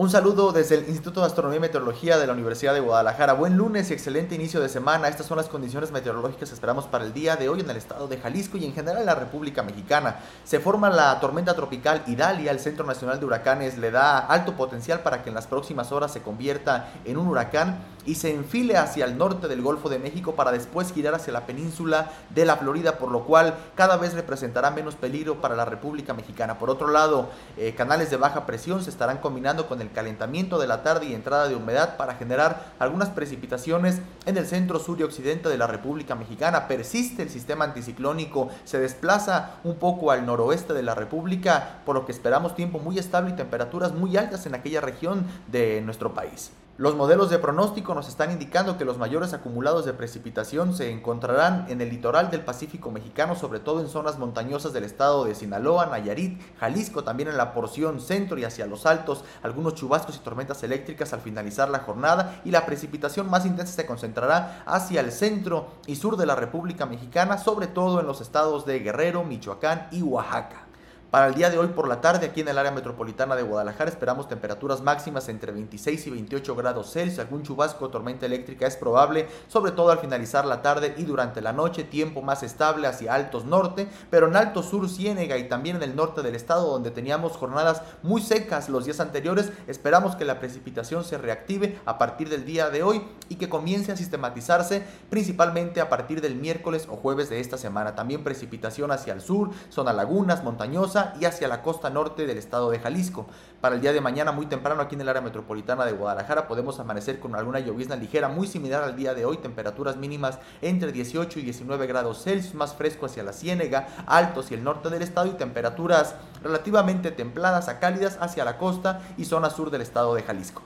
Un saludo desde el Instituto de Astronomía y Meteorología de la Universidad de Guadalajara. Buen lunes y excelente inicio de semana. Estas son las condiciones meteorológicas que esperamos para el día de hoy en el estado de Jalisco y en general en la República Mexicana. Se forma la tormenta tropical Idalia. El Centro Nacional de Huracanes le da alto potencial para que en las próximas horas se convierta en un huracán y se enfile hacia el norte del Golfo de México para después girar hacia la península de la Florida, por lo cual cada vez representará menos peligro para la República Mexicana. Por otro lado, eh, canales de baja presión se estarán combinando con el calentamiento de la tarde y entrada de humedad para generar algunas precipitaciones en el centro, sur y occidente de la República Mexicana. Persiste el sistema anticiclónico, se desplaza un poco al noroeste de la República, por lo que esperamos tiempo muy estable y temperaturas muy altas en aquella región de nuestro país. Los modelos de pronóstico nos están indicando que los mayores acumulados de precipitación se encontrarán en el litoral del Pacífico mexicano, sobre todo en zonas montañosas del estado de Sinaloa, Nayarit, Jalisco, también en la porción centro y hacia los altos, algunos chubascos y tormentas eléctricas al finalizar la jornada y la precipitación más intensa se concentrará hacia el centro y sur de la República Mexicana, sobre todo en los estados de Guerrero, Michoacán y Oaxaca. Para el día de hoy por la tarde, aquí en el área metropolitana de Guadalajara, esperamos temperaturas máximas entre 26 y 28 grados Celsius. Algún chubasco o tormenta eléctrica es probable, sobre todo al finalizar la tarde y durante la noche. Tiempo más estable hacia altos norte, pero en alto sur, Ciénega y también en el norte del estado, donde teníamos jornadas muy secas los días anteriores. Esperamos que la precipitación se reactive a partir del día de hoy y que comience a sistematizarse principalmente a partir del miércoles o jueves de esta semana. También precipitación hacia el sur, zona lagunas, montañosa y hacia la costa norte del estado de Jalisco. Para el día de mañana, muy temprano, aquí en el área metropolitana de Guadalajara, podemos amanecer con alguna llovizna ligera muy similar al día de hoy, temperaturas mínimas entre 18 y 19 grados Celsius, más fresco hacia la Ciénega, altos y el norte del estado y temperaturas relativamente templadas a cálidas hacia la costa y zona sur del estado de Jalisco.